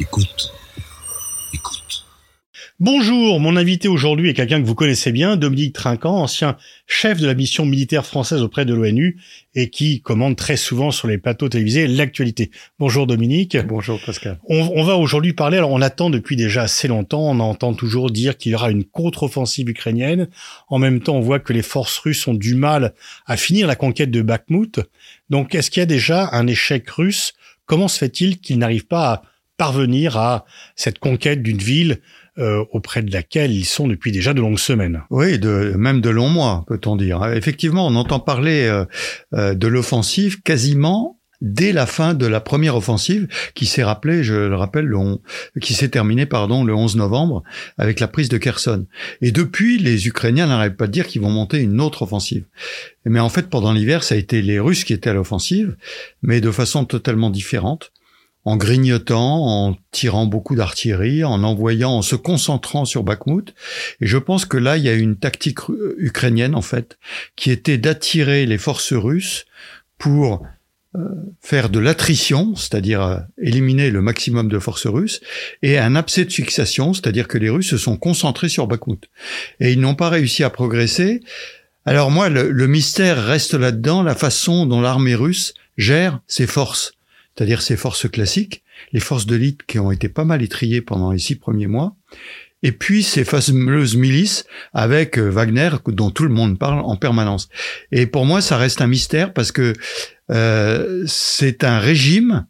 Écoute. Écoute. Bonjour, mon invité aujourd'hui est quelqu'un que vous connaissez bien, Dominique Trinquant, ancien chef de la mission militaire française auprès de l'ONU et qui commande très souvent sur les plateaux télévisés l'actualité. Bonjour Dominique. Bonjour Pascal. On, on, va aujourd'hui parler, alors on attend depuis déjà assez longtemps, on entend toujours dire qu'il y aura une contre-offensive ukrainienne. En même temps, on voit que les forces russes ont du mal à finir la conquête de Bakhmut. Donc est-ce qu'il y a déjà un échec russe? Comment se fait-il qu'ils n'arrivent pas à parvenir à cette conquête d'une ville euh, auprès de laquelle ils sont depuis déjà de longues semaines. Oui, de, même de longs mois, peut-on dire. Effectivement, on entend parler euh, euh, de l'offensive quasiment dès la fin de la première offensive qui s'est rappelée, je le rappelle, le qui s'est terminée pardon le 11 novembre avec la prise de Kherson. Et depuis, les Ukrainiens n'arrêtent pas de dire qu'ils vont monter une autre offensive. Mais en fait, pendant l'hiver, ça a été les Russes qui étaient à l'offensive, mais de façon totalement différente en grignotant, en tirant beaucoup d'artillerie, en envoyant, en se concentrant sur Bakhmut. Et je pense que là, il y a une tactique ukrainienne, en fait, qui était d'attirer les forces russes pour euh, faire de l'attrition, c'est-à-dire euh, éliminer le maximum de forces russes, et un abcès de fixation, c'est-à-dire que les Russes se sont concentrés sur Bakhmut. Et ils n'ont pas réussi à progresser. Alors moi, le mystère reste là-dedans, la façon dont l'armée russe gère ses forces c'est-à-dire ces forces classiques, les forces de qui ont été pas mal étriées pendant les six premiers mois, et puis ces fameuses milices avec euh, Wagner dont tout le monde parle en permanence. Et pour moi, ça reste un mystère parce que euh, c'est un régime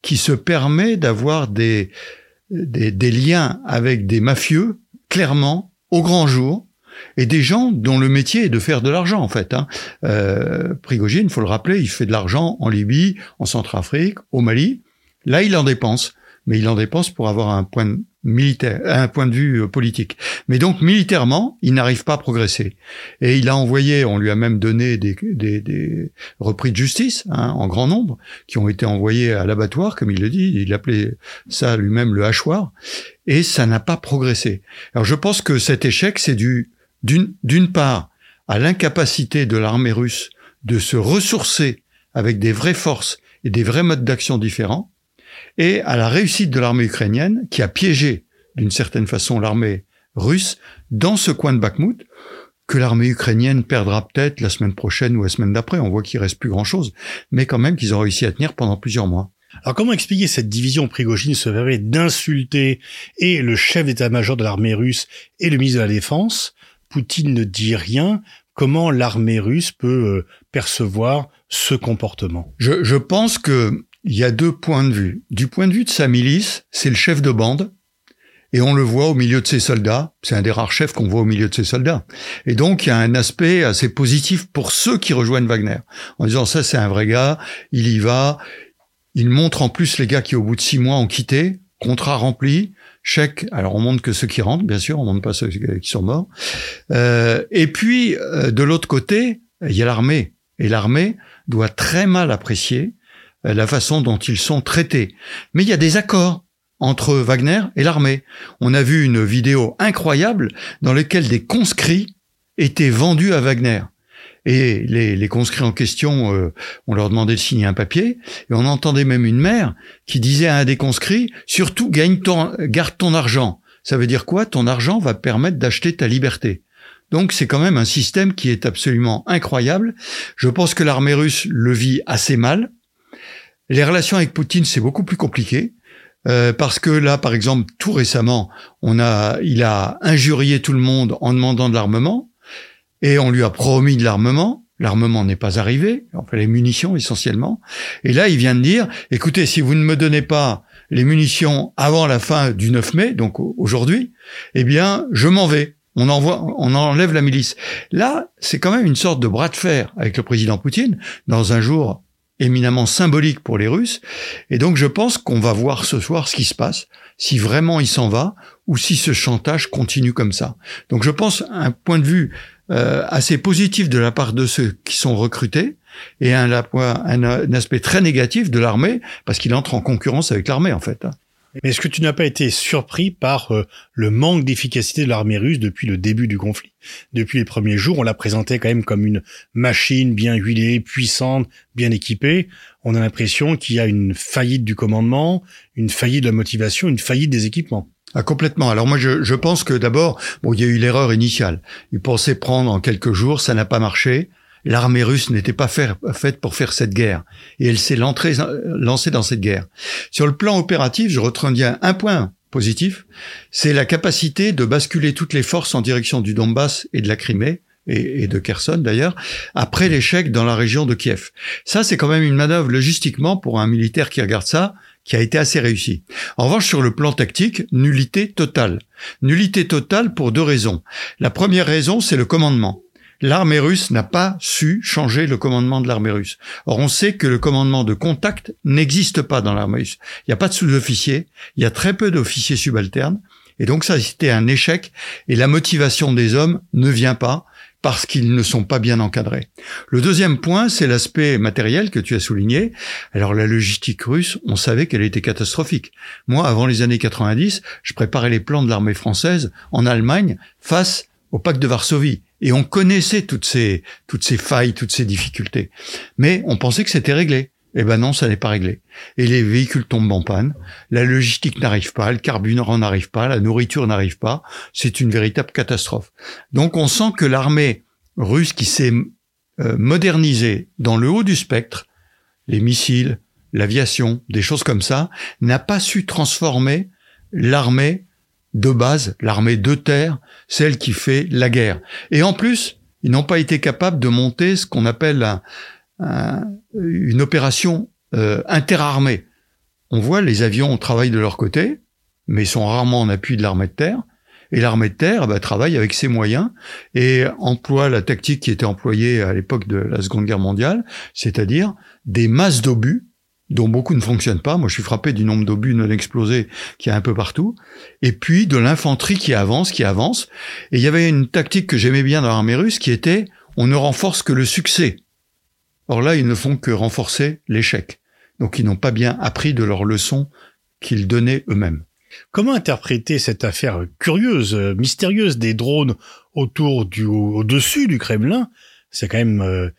qui se permet d'avoir des liens avec des mafieux, clairement, au grand jour, et des gens dont le métier est de faire de l'argent en fait. Hein. Euh, Prigogine, faut le rappeler, il fait de l'argent en Libye, en Centrafrique, au Mali. Là, il en dépense, mais il en dépense pour avoir un point de militaire, un point de vue euh, politique. Mais donc militairement, il n'arrive pas à progresser. Et il a envoyé, on lui a même donné des, des, des repris de justice hein, en grand nombre, qui ont été envoyés à l'abattoir, comme il le dit. Il appelait ça lui-même le hachoir. Et ça n'a pas progressé. Alors je pense que cet échec, c'est dû d'une part à l'incapacité de l'armée russe de se ressourcer avec des vraies forces et des vrais modes d'action différents, et à la réussite de l'armée ukrainienne qui a piégé d'une certaine façon l'armée russe dans ce coin de Bakhmut, que l'armée ukrainienne perdra peut-être la semaine prochaine ou la semaine d'après. On voit qu'il reste plus grand-chose, mais quand même qu'ils ont réussi à tenir pendant plusieurs mois. Alors comment expliquer cette division Prigogine se permet d'insulter et le chef d'état-major de l'armée russe et le ministre de la Défense Poutine ne dit rien, comment l'armée russe peut euh, percevoir ce comportement? Je, pense que il y a deux points de vue. Du point de vue de sa milice, c'est le chef de bande, et on le voit au milieu de ses soldats. C'est un des rares chefs qu'on voit au milieu de ses soldats. Et donc, il y a un aspect assez positif pour ceux qui rejoignent Wagner. En disant, ça, c'est un vrai gars, il y va. Il montre en plus les gars qui, au bout de six mois, ont quitté, contrat rempli, chèque. Alors on montre que ceux qui rentrent, bien sûr, on montre pas ceux qui sont morts. Euh, et puis euh, de l'autre côté, il y a l'armée, et l'armée doit très mal apprécier euh, la façon dont ils sont traités. Mais il y a des accords entre Wagner et l'armée. On a vu une vidéo incroyable dans laquelle des conscrits étaient vendus à Wagner. Et les, conscrits en question, euh, on leur demandait de signer un papier, et on entendait même une mère qui disait à un des conscrits, surtout gagne ton, garde ton argent. Ça veut dire quoi? Ton argent va permettre d'acheter ta liberté. Donc c'est quand même un système qui est absolument incroyable. Je pense que l'armée russe le vit assez mal. Les relations avec Poutine, c'est beaucoup plus compliqué. Euh, parce que là, par exemple, tout récemment, on a, il a injurié tout le monde en demandant de l'armement et on lui a promis de l'armement. L'armement n'est pas arrivé, enfin les munitions essentiellement. Et là, il vient de dire, écoutez, si vous ne me donnez pas les munitions avant la fin du 9 mai, donc aujourd'hui, eh bien, je m'en vais. On envoie, on enlève la milice. Là, c'est quand même une sorte de bras de fer avec le président Poutine dans un jour éminemment symbolique pour les Russes. Et donc, je pense qu'on va voir ce soir ce qui se passe, si vraiment il s'en va ou si ce chantage continue comme ça. Donc, je pense, un point de vue euh, assez positif de la part de ceux qui sont recrutés et un, aspect très négatif de l'armée parce qu'il entre en concurrence avec l'armée en fait. Mais est-ce que tu n'as pas été surpris par euh, le manque d'efficacité de l'armée russe depuis le début du conflit? Depuis les premiers jours, on la présentait quand même comme une machine bien huilée, puissante, bien équipée. On a l'impression qu'il y a une faillite du commandement, une faillite de la motivation, une faillite des équipements. Ah, complètement. Alors moi, je, pense que d'abord, bon, il y a eu l'erreur initiale. Ils pensaient prendre en quelques jours, ça n'a pas marché. L'armée russe n'était pas faite pour faire cette guerre. Et elle s'est lancée dans cette guerre. Sur le plan opératif, je retiens un point positif, c'est la capacité de basculer toutes les forces en direction du Donbass et de la Crimée, et, de Kherson d'ailleurs, après l'échec dans la région de Kiev. Ça, c'est quand même une manœuvre logistiquement pour un militaire qui regarde ça, qui a été assez réussi. En revanche, sur le plan tactique, nullité totale. Nullité totale pour deux raisons. La première raison, c'est le commandement l'armée russe n'a pas su changer le commandement de l'armée russe. Or, on sait que le commandement de contact n'existe pas dans l'armée russe. Il n'y a pas de sous-officiers, il y a très peu d'officiers subalternes, et donc ça, c'était un échec, et la motivation des hommes ne vient pas parce qu'ils ne sont pas bien encadrés. Le deuxième point, c'est l'aspect matériel que tu as souligné. Alors la logistique russe, on savait qu'elle était catastrophique. Moi, avant les années 90, je préparais les plans de l'armée française en Allemagne face au pacte de Varsovie. Et on connaissait toutes ces, toutes ces failles, toutes ces difficultés. Mais on pensait que c'était réglé. Eh ben non, ça n'est pas réglé. Et les véhicules tombent en panne, la logistique n'arrive pas, le carburant n'arrive pas, la nourriture n'arrive pas. C'est une véritable catastrophe. Donc on sent que l'armée russe qui s'est euh, modernisée dans le haut du spectre, les missiles, l'aviation, des choses comme ça, n'a pas su transformer l'armée de base, l'armée de terre, celle qui fait la guerre. Et en plus, ils n'ont pas été capables de monter ce qu'on appelle une opération euh, interarmée. On voit les avions travaillent de leur côté, mais sont rarement en appui de l'armée de terre. Et l'armée de terre bah, travaille avec ses moyens et emploie la tactique qui était employée à l'époque de la Seconde Guerre mondiale, c'est-à-dire des masses d'obus dont beaucoup ne fonctionnent pas. Moi, je suis frappé du nombre d'obus non explosés qu'il y a un peu partout. Et puis de l'infanterie qui avance, qui avance. Et il y avait une tactique que j'aimais bien dans l'armée russe qui était on ne renforce que le succès. Or là, ils ne font que renforcer l'échec. Donc ils n'ont pas bien appris de leurs leçons qu'ils donnaient eux-mêmes. Comment interpréter cette affaire curieuse, mystérieuse des drones autour au-dessus du Kremlin? C'est quand même euh,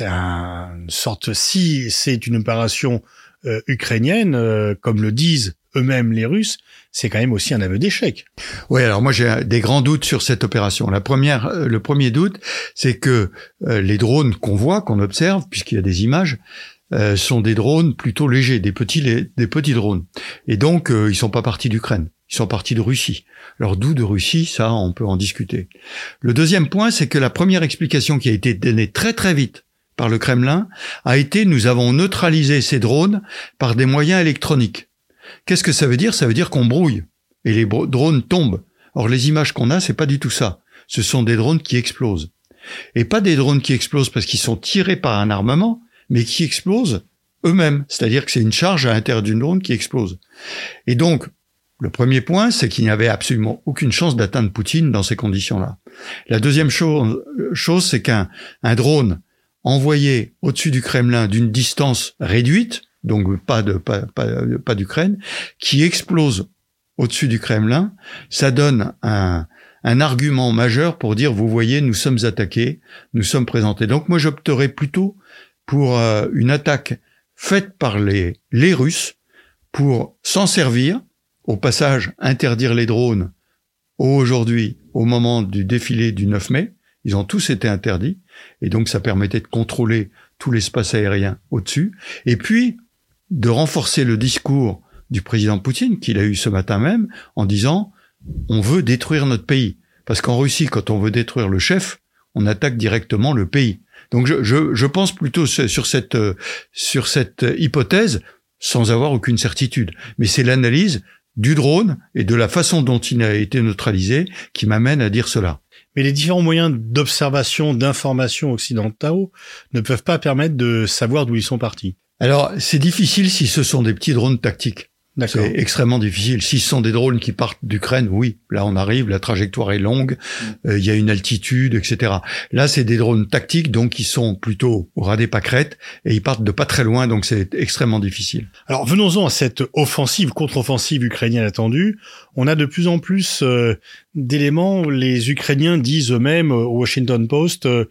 une sorte, si c'est une opération euh, ukrainienne, euh, comme le disent eux-mêmes les Russes, c'est quand même aussi un aveu d'échec. Oui, alors moi j'ai des grands doutes sur cette opération. La première, euh, le premier doute, c'est que les drones qu'on voit, qu'on observe, puisqu'il y a des images, sont des drones plutôt légers, des petits, des petits drones. Et donc ils sont pas partis d'Ukraine. Ils sont partis de Russie. Alors d'où de Russie, ça, on peut en discuter. Le deuxième point, c'est que la première explication qui a été donnée très très vite par le Kremlin a été nous avons neutralisé ces drones par des moyens électroniques. Qu'est-ce que ça veut dire? Ça veut dire qu'on brouille et les drones tombent. Or les images qu'on a, c'est pas du tout ça. Ce sont des drones qui explosent. Et pas des drones qui explosent parce qu'ils sont tirés par un armement, mais qui explosent eux-mêmes. C'est-à-dire que c'est une charge à l'intérieur d'une drone qui explose. Et donc, le premier point, c'est qu'il n'y avait absolument aucune chance d'atteindre Poutine dans ces conditions-là. La deuxième chose, c'est qu'un un drone envoyé au-dessus du Kremlin d'une distance réduite, donc pas de pas, pas, d'Ukraine, qui explose au-dessus du Kremlin, ça donne un, un argument majeur pour dire, vous voyez, nous sommes attaqués, nous sommes présentés. Donc moi, j'opterais plutôt pour euh, une attaque faite par les, les Russes pour s'en servir, au passage interdire les drones aujourd'hui, au moment du défilé du 9 mai, ils ont tous été interdits, et donc ça permettait de contrôler tout l'espace aérien au-dessus, et puis de renforcer le discours du président Poutine, qu'il a eu ce matin même, en disant on veut détruire notre pays. Parce qu'en Russie, quand on veut détruire le chef, on attaque directement le pays. Donc je, je, pense plutôt sur cette, sur cette hypothèse, sans avoir aucune certitude. Mais c'est l'analyse du drone et de la façon dont il a été neutralisé qui m'amène à dire cela. Mais les différents moyens d'observation d'informations occidentaux ne peuvent pas permettre de savoir d'où ils sont partis. Alors, c'est difficile si ce sont des petits drones tactiques. C'est extrêmement difficile. Si ce sont des drones qui partent d'Ukraine, oui, là on arrive, la trajectoire est longue, mm. euh, il y a une altitude, etc. Là, c'est des drones tactiques, donc qui sont plutôt au ras des pâquerettes, et ils partent de pas très loin, donc c'est extrêmement difficile. Alors venons-en à cette offensive, contre-offensive ukrainienne attendue. On a de plus en plus euh, d'éléments. Les Ukrainiens disent eux-mêmes au Washington Post euh,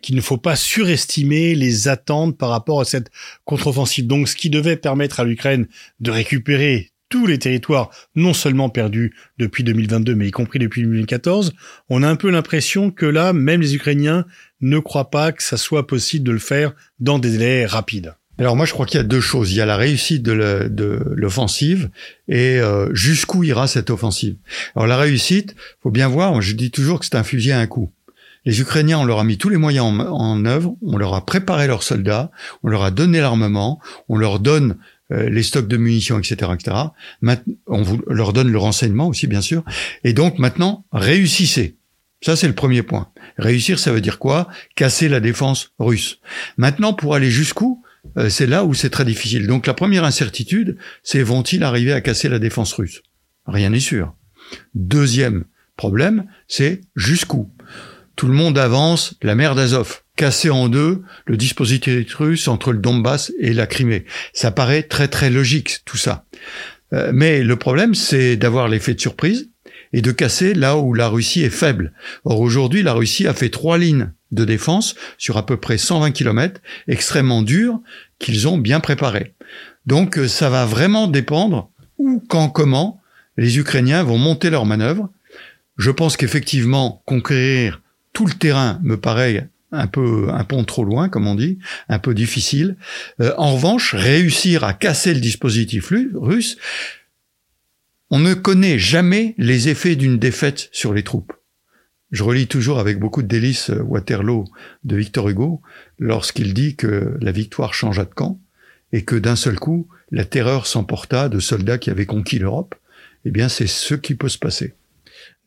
qu'il ne faut pas surestimer les attentes par rapport à cette contre-offensive. Donc ce qui devait permettre à l'Ukraine de récupérer tous les territoires, non seulement perdus depuis 2022, mais y compris depuis 2014, on a un peu l'impression que là, même les Ukrainiens ne croient pas que ça soit possible de le faire dans des délais rapides. Alors moi je crois qu'il y a deux choses. Il y a la réussite de l'offensive et euh, jusqu'où ira cette offensive. Alors la réussite, faut bien voir, je dis toujours que c'est un fusil à un coup. Les Ukrainiens, on leur a mis tous les moyens en, œuvre, on leur a préparé leurs soldats, on leur a donné l'armement, on leur donne euh, les stocks de munitions, etc., etc. on vous leur donne le renseignement aussi, bien sûr. Et donc maintenant, réussissez. Ça, c'est le premier point. Réussir, ça veut dire quoi? Casser la défense russe. Maintenant, pour aller jusqu'où C'est là où c'est très difficile. Donc la première incertitude, c'est vont-ils arriver à casser la défense russe? Rien n'est sûr. Deuxième problème, c'est jusqu'où? Tout le monde avance la mer d'Azov casser en deux le dispositif russe entre le Donbass et la Crimée. Ça paraît très très logique tout ça. Euh, mais le problème, c'est d'avoir l'effet de surprise et de casser là où la Russie est faible. Or aujourd'hui, la Russie a fait trois lignes de défense sur à peu près 120 km, extrêmement dures, qu'ils ont bien préparées. Donc euh, ça va vraiment dépendre où, quand, comment les Ukrainiens vont monter leurs manœuvres. Je pense qu'effectivement, conquérir tout le terrain me paraît un peu un pont trop loin, comme on dit, un peu difficile. Euh, en revanche, réussir à casser le dispositif russe, on ne connaît jamais les effets d'une défaite sur les troupes. Je relis toujours avec beaucoup de délices euh, Waterloo de Victor Hugo lorsqu'il dit que la victoire changea de camp et que d'un seul coup, la terreur s'emporta de soldats qui avaient conquis l'Europe. Eh bien, c'est ce qui peut se passer.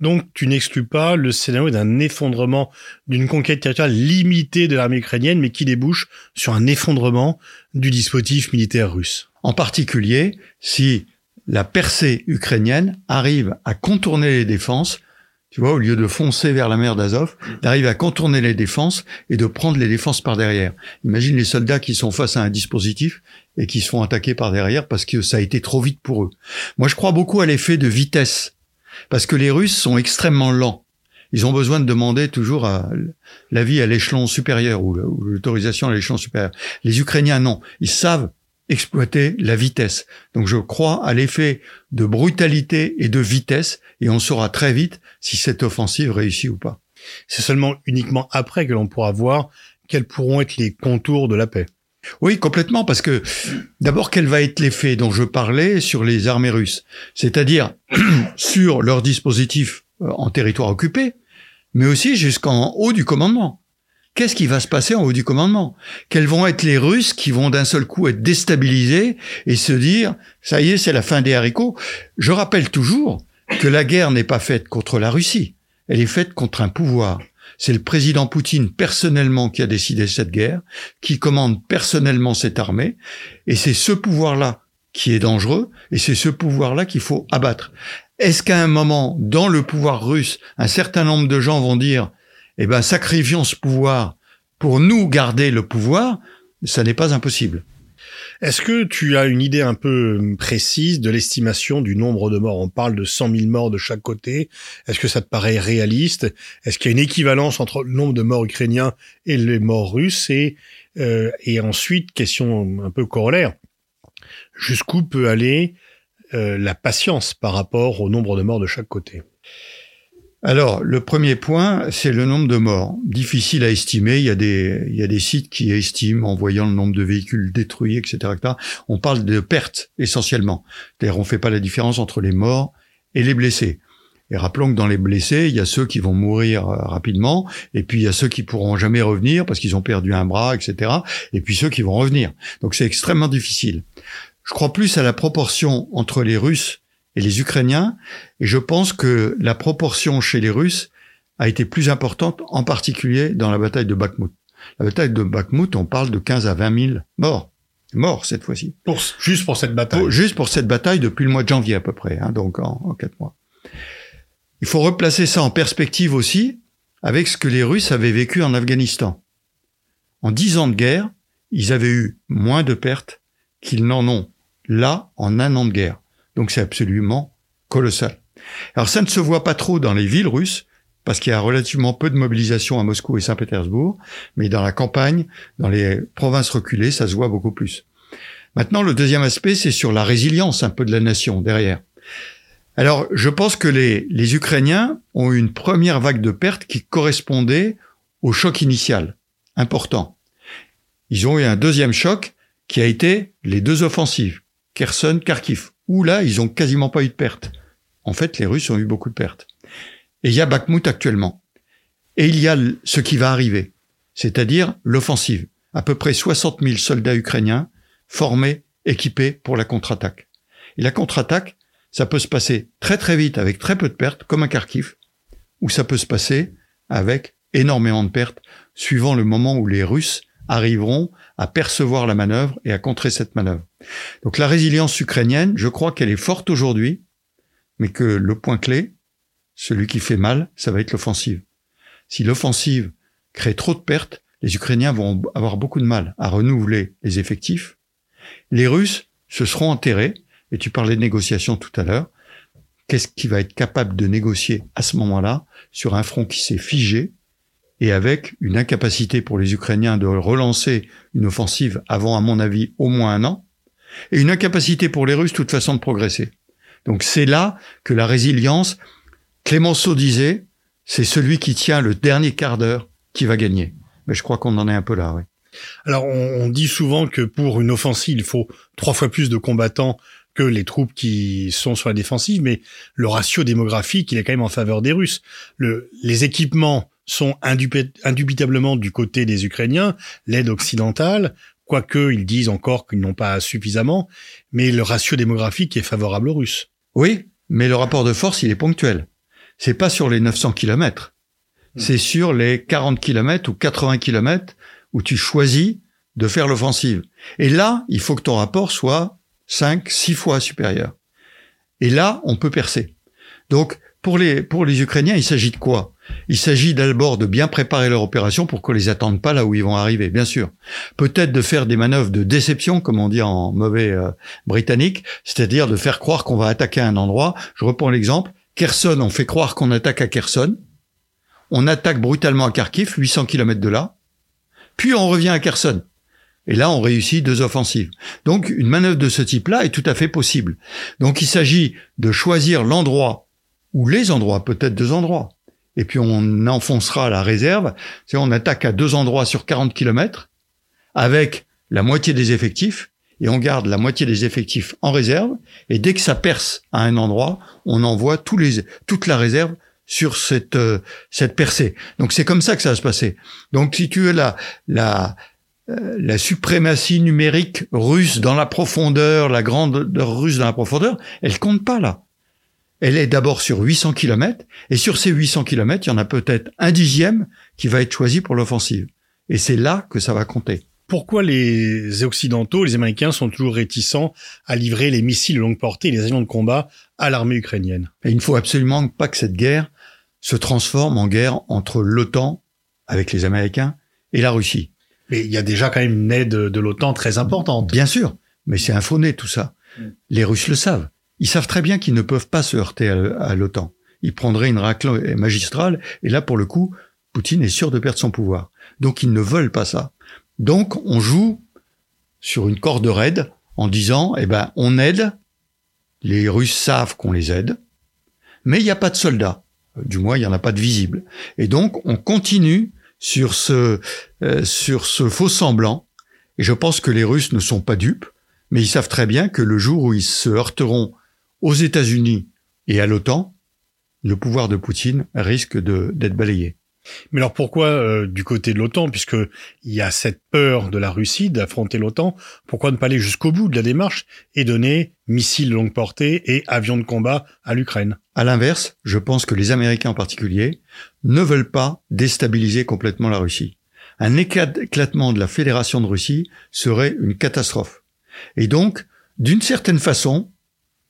Donc, tu n'exclus pas le scénario d'un effondrement d'une conquête territoriale limitée de l'armée ukrainienne, mais qui débouche sur un effondrement du dispositif militaire russe. En particulier, si la percée ukrainienne arrive à contourner les défenses, tu vois, au lieu de foncer vers la mer d'Azov, d'arriver à contourner les défenses et de prendre les défenses par derrière. Imagine les soldats qui sont face à un dispositif et qui se font attaquer par derrière parce que ça a été trop vite pour eux. Moi, je crois beaucoup à l'effet de vitesse parce que les Russes sont extrêmement lents. Ils ont besoin de demander toujours l'avis à l'échelon supérieur ou l'autorisation à l'échelon supérieur. Les Ukrainiens, non. Ils savent exploiter la vitesse. Donc je crois à l'effet de brutalité et de vitesse et on saura très vite si cette offensive réussit ou pas. C'est seulement uniquement après que l'on pourra voir quels pourront être les contours de la paix. Oui, complètement, parce que d'abord, quel va être l'effet dont je parlais sur les armées russes? C'est-à-dire sur leur dispositif euh, en territoire occupé, mais aussi jusqu'en haut du commandement. Qu'est-ce qui va se passer en haut du commandement? Quels vont être les Russes qui vont d'un seul coup être déstabilisés et se dire « ça y est, c'est la fin des haricots » Je rappelle toujours que la guerre n'est pas faite contre la Russie, elle est faite contre un pouvoir. C'est le président Poutine personnellement qui a décidé cette guerre, qui commande personnellement cette armée, et c'est ce pouvoir-là qui est dangereux, et c'est ce pouvoir-là qu'il faut abattre. Est-ce qu'à un moment, dans le pouvoir russe, un certain nombre de gens vont dire, eh ben, sacrifions ce pouvoir pour nous garder le pouvoir, ça n'est pas impossible. Est-ce que tu as une idée un peu précise de l'estimation du nombre de morts? On parle de 100 000 morts de chaque côté. Est-ce que ça te paraît réaliste? Est-ce qu'il y a une équivalence entre le nombre de morts ukrainiens et les morts russes? Et, euh, et ensuite, question un peu corollaire, jusqu'où peut aller euh, la patience par rapport au nombre de morts de chaque côté? Alors, le premier point, c'est le nombre de morts. Difficile à estimer. Il y a des, il y a des sites qui estiment en voyant le nombre de véhicules détruits, etc. On parle de pertes essentiellement. C'est-à-dire, on fait pas la différence entre les morts et les blessés. Et rappelons que dans les blessés, il y a ceux qui vont mourir euh, rapidement, et puis il y a ceux qui pourront jamais revenir parce qu'ils ont perdu un bras, etc. Et puis ceux qui vont revenir. Donc c'est extrêmement difficile. Je crois plus à la proportion entre les Russes et les Ukrainiens. Et je pense que la proportion chez les Russes a été plus importante, en particulier dans la bataille de Bakhmut. La bataille de Bakhmut, on parle de 15 à 20 000 morts. mort cette fois-ci. Pour, juste pour cette bataille. Pour- juste pour cette bataille depuis le mois de janvier à peu près, hein, donc en, en quatre mois. Il faut replacer ça en perspective aussi avec ce que les Russes avaient vécu en Afghanistan. En dix ans de guerre, ils avaient eu moins de pertes qu'ils n'en ont là en un an de guerre. Donc c'est absolument colossal. Alors ça ne se voit pas trop dans les villes russes, parce qu'il y a relativement peu de mobilisation à Moscou et Saint-Pétersbourg, mais dans la campagne, dans les provinces reculées, ça se voit beaucoup plus. Maintenant, le deuxième aspect, c'est sur la résilience un peu de la nation derrière. Alors, je pense que les, les Ukrainiens ont eu une première vague de pertes qui correspondait au choc initial, important. Ils ont eu un deuxième choc qui a été les deux offensives, Kherson, Kharkiv, où là, ils ont quasiment pas eu de pertes. En fait, les Russes ont eu beaucoup de pertes. Et il y a Bakhmut actuellement. Et il y a ce qui va arriver, c'est-à-dire l'offensive. À peu près 60 000 soldats ukrainiens formés, équipés pour la contre-attaque. Et la contre-attaque, ça peut se passer très très vite avec très peu de pertes, comme à Kharkiv, ou ça peut se passer avec énormément de pertes, suivant le moment où les Russes arriveront à percevoir la manœuvre et à contrer cette manœuvre. Donc la résilience ukrainienne, je crois qu'elle est forte aujourd'hui, mais que le point clé, celui qui fait mal, ça va être l'offensive. Si l'offensive crée trop de pertes, les Ukrainiens vont avoir beaucoup de mal à renouveler les effectifs. Les Russes se seront enterrés, et tu parlais de négociations tout à l'heure. Qu'est-ce qui va être capable de négocier à ce moment-là sur un front qui s'est figé et avec une incapacité pour les Ukrainiens de relancer une offensive avant, à mon avis, au moins un an, et une incapacité pour les Russes, de toute façon, de progresser. Donc c'est là que la résilience, Clémenceau disait, c'est celui qui tient le dernier quart d'heure qui va gagner. Mais je crois qu'on en est un peu là, oui. Alors, on, dit souvent que pour une offensive, il faut trois fois plus de combattants que les troupes qui sont sur la défensive, mais le ratio démographique, il est quand même en faveur des Russes. Le, les équipements sont indubi- indubitablement du côté des Ukrainiens, l'aide occidentale, quoique ils disent encore qu'ils n'ont pas suffisamment, mais le ratio démographique est favorable aux Russes. Oui, mais le rapport de force, il est ponctuel. C'est pas sur les 900 kilomètres. C'est sur les 40 kilomètres ou 80 kilomètres où tu choisis de faire l'offensive. Et là, il faut que ton rapport soit 5, 6 fois supérieur. Et là, on peut percer. Donc, pour les, pour les Ukrainiens, il s'agit de quoi? Il s'agit d'abord de bien préparer leur opération pour qu'on les attende pas là où ils vont arriver, bien sûr. Peut-être de faire des manœuvres de déception, comme on dit en mauvais euh, britannique, c'est-à-dire de faire croire qu'on va attaquer un endroit. Je reprends l'exemple. Kherson, on fait croire qu'on attaque à Kherson. On attaque brutalement à Kharkiv, 800 km de là. Puis on revient à Kherson. Et là, on réussit deux offensives. Donc, une manœuvre de ce type-là est tout à fait possible. Donc, il s'agit de choisir l'endroit ou les endroits, peut-être deux endroits. Et puis, on enfoncera la réserve. C'est on attaque à deux endroits sur 40 km avec la moitié des effectifs et on garde la moitié des effectifs en réserve. Et dès que ça perce à un endroit, on envoie tous les, toute la réserve sur cette, euh, cette percée. Donc c'est comme ça que ça va se passer. Donc si tu veux la, la, euh, la suprématie numérique russe dans la profondeur, la grandeur russe dans la profondeur, elle compte pas là. Elle est d'abord sur 800 km, et sur ces 800 km, il y en a peut-être un dixième qui va être choisi pour l'offensive. Et c'est là que ça va compter. Pourquoi les Occidentaux, les Américains sont toujours réticents à livrer les missiles de longue portée et les avions de combat à l'armée ukrainienne? Et il ne faut absolument pas que cette guerre se transforme en guerre entre l'OTAN, avec les Américains, et la Russie. Mais il y a déjà quand même une aide de l'OTAN très importante. Bien sûr, mais c'est nez tout ça. Mm. Les Russes le savent. Ils savent très bien qu'ils ne peuvent pas se heurter à, l'OTAN. Ils prendraient une raclée magistrale, et là, pour le coup, Poutine est sûr de perdre son pouvoir. Donc, ils ne veulent pas ça. Donc, on joue sur une corde raide en disant, eh ben, on aide. Les Russes savent qu'on les aide, mais il n'y a pas de soldats. Du moins, il n'y en a pas de visibles. Et donc, on continue sur ce, euh, sur ce faux semblant. Et je pense que les Russes ne sont pas dupes, mais ils savent très bien que le jour où ils se heurteront aux États-Unis et à l'OTAN, le pouvoir de Poutine risque d'être balayé. Mais alors pourquoi euh, du côté de l'OTAN, puisque il y a cette peur de la Russie d'affronter l'OTAN, pourquoi ne pas aller jusqu'au bout de la démarche et donner missiles de longue portée et avions de combat à l'Ukraine? À l'inverse, je pense que les Américains en particulier ne veulent pas déstabiliser complètement la Russie. un éclatement de la Fédération de Russie serait une catastrophe. Et donc, d'une certaine façon,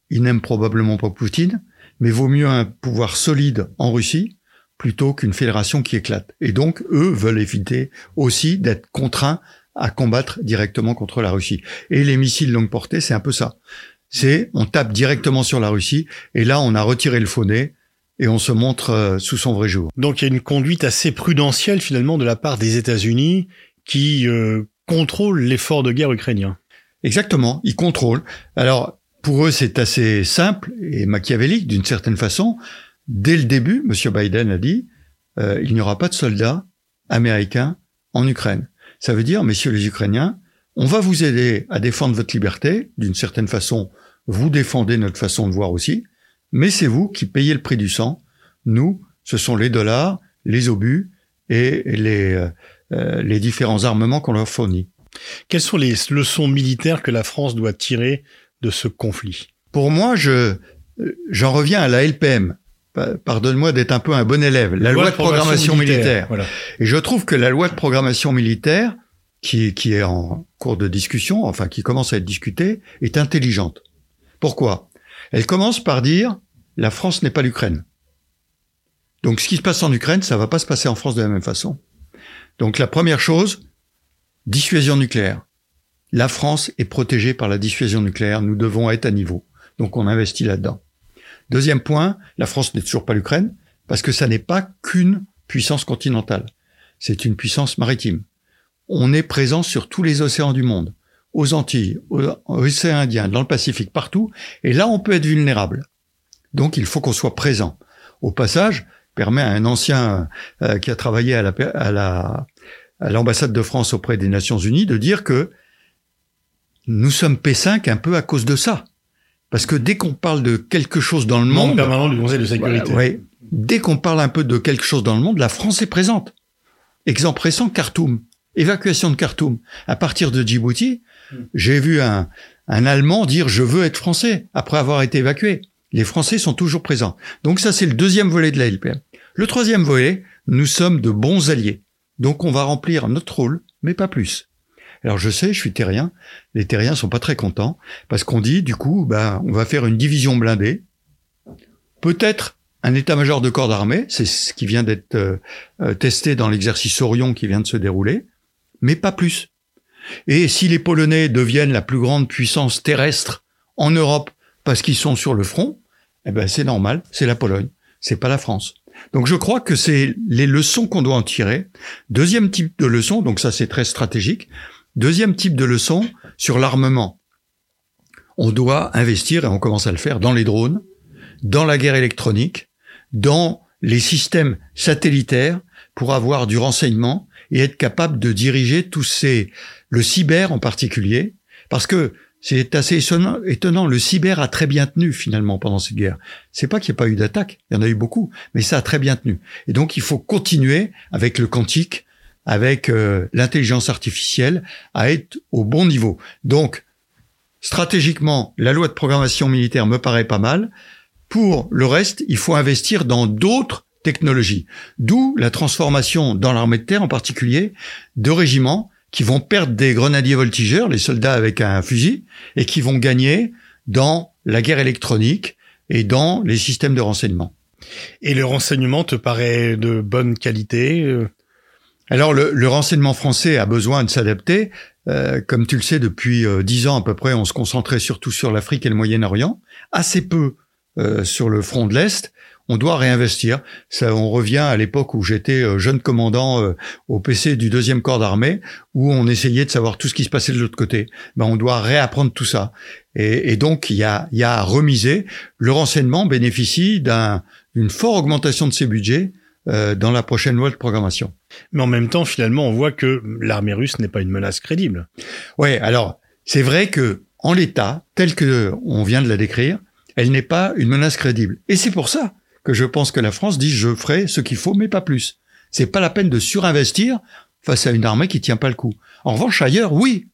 ils n'aiment probablement pas Poutine, mais vaut mieux un pouvoir solide en Russie plutôt qu'une fédération qui éclate. Et donc, eux veulent éviter aussi d'être contraints à combattre directement contre la Russie. Et les missiles longue portée, c'est un peu ça. C'est on tape directement sur la Russie et là on a retiré le fauné et on se montre euh, sous son vrai jour. Donc il y a une conduite assez prudentielle finalement de la part des États-Unis qui euh, contrôlent l'effort de guerre ukrainien. Exactement, ils contrôlent. Alors pour eux c'est assez simple et machiavélique d'une certaine façon. Dès le début, M. Biden a dit euh, il n'y aura pas de soldats américains en Ukraine. Ça veut dire, messieurs les Ukrainiens, on va vous aider à défendre votre liberté. D'une certaine façon, vous défendez notre façon de voir aussi. Mais c'est vous qui payez le prix du sang. Nous, ce sont les dollars, les obus et les, euh, euh, les différents armements qu'on leur fournit. Quelles sont les leçons militaires que la France doit tirer de ce conflit Pour moi, je j'en reviens à la LPM. Pardonne-moi d'être un peu un bon élève. La, loi, de programmation, militaire. Et je trouve que la loi de programmation militaire, qui, qui est en cours de discussion, enfin qui commence à être discutée, est intelligente. Pourquoi? Elle commence par dire la France n'est pas l'Ukraine. Donc ce qui se passe en Ukraine, ça va pas se passer en France de la même façon. Donc la première chose, dissuasion nucléaire. La France est protégée par la dissuasion nucléaire, nous devons être à niveau. Donc on investit là-dedans. Deuxième point, la France n'est toujours pas l'Ukraine, parce que ça n'est pas qu'une puissance continentale. C'est une puissance maritime. On est présent sur tous les océans du monde, aux Antilles, aux océan Indien, dans le Pacifique, partout, et là on peut être vulnérable. Donc il faut qu'on soit présent. Au passage, permet à un ancien euh, qui a travaillé à l'ambassade de France auprès des Nations Unies de dire que nous sommes P5 un peu à cause de ça. Parce que dès qu'on parle de quelque chose dans le monde, permanent du Conseil de sécurité. Ouais, dès qu'on parle un peu de quelque chose dans le monde, la France est présente. Exemple récent, Khartoum, évacuation de Khartoum. À partir de Djibouti, hmm. j'ai vu un, un Allemand dire je veux être français après avoir été évacué. Les Français sont toujours présents. Donc ça, c'est le deuxième volet de la LPM. Le troisième volet, nous sommes de bons alliés. Donc on va remplir notre rôle, mais pas plus. Alors je sais, je suis terrien. Les terriens sont pas très contents parce qu'on dit du coup, ben, on va faire une division blindée, peut-être un état-major de corps d'armée, c'est ce qui vient d'être euh, euh, testé dans l'exercice Orion qui vient de se dérouler, mais pas plus. Et si les Polonais deviennent la plus grande puissance terrestre en Europe parce qu'ils sont sur le front, eh ben c'est normal, c'est la Pologne, c'est pas la France. Donc je crois que c'est les leçons qu'on doit en tirer. Deuxième type de leçon, donc ça c'est très stratégique, Deuxième type de leçon sur l'armement. On doit investir, et on commence à le faire, dans les drones, dans la guerre électronique, dans les systèmes satellitaires pour avoir du renseignement et être capable de diriger tous ces, le cyber en particulier, parce que c'est assez étonnant, Le cyber a très bien tenu finalement pendant cette guerre. C'est pas qu'il n'y a pas eu d'attaque, il y en a eu beaucoup, mais ça a très bien tenu. Et donc il faut continuer avec le quantique, avec euh, l'intelligence artificielle à être au bon niveau. Donc, stratégiquement, la loi de programmation militaire me paraît pas mal. Pour le reste, il faut investir dans d'autres technologies. D'où la transformation dans l'armée de terre en particulier de régiments qui vont perdre des grenadiers voltigeurs, les soldats avec un fusil, et qui vont gagner dans la guerre électronique et dans les systèmes de renseignement. Et le renseignement te paraît de bonne qualité euh, alors le, renseignement français a besoin de s'adapter. Euh, comme tu le sais, depuis euh, dix ans à peu près, on se concentrait surtout sur l'Afrique et le Moyen-Orient, assez peu euh, sur le front de l'Est. On doit réinvestir. Ça, on revient à l'époque où j'étais jeune commandant au PC du deuxième corps d'armée, où on essayait de savoir tout ce qui se passait de l'autre côté. Ben, on doit réapprendre tout ça. Et, et donc il y a, y a à remiser. Le renseignement bénéficie d'une forte augmentation de ses budgets euh, dans la prochaine loi de programmation. Mais en même temps, finalement, on voit que l'armée russe n'est pas une menace crédible. Oui, alors c'est vrai que en l'état, tel que on vient de la décrire, elle n'est pas une menace crédible. Et c'est pour ça que je pense que la France dit je ferai ce qu'il faut, mais pas plus. C'est pas la peine de surinvestir face à une armée qui tient pas le coup. En revanche, ailleurs, oui.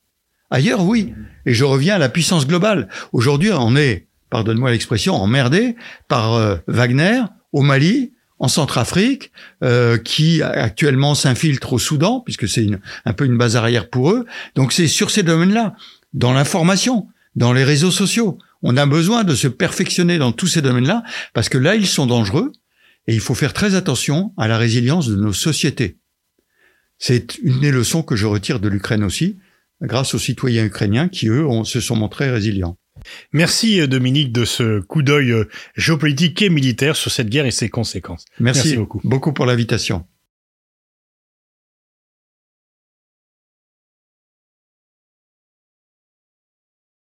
Ailleurs, oui. Et je reviens à la puissance globale. Aujourd'hui, on est, pardonne-moi l'expression, emmerdé par euh, Wagner au Mali, en Centrafrique, euh, qui actuellement s'infiltrent au Soudan, puisque c'est un peu une base arrière pour eux. Donc c'est sur ces domaines-là, dans l'information, dans les réseaux sociaux, on a besoin de se perfectionner dans tous ces domaines-là, parce que là, ils sont dangereux, et il faut faire très attention à la résilience de nos sociétés. C'est une des leçons que je retire de l'Ukraine aussi, grâce aux citoyens ukrainiens qui, eux, se sont montrés résilients. Merci euh, Dominique de ce coup d'œil euh, géopolitique et militaire sur cette guerre et ses conséquences. Merci, Merci beaucoup. beaucoup pour l'invitation.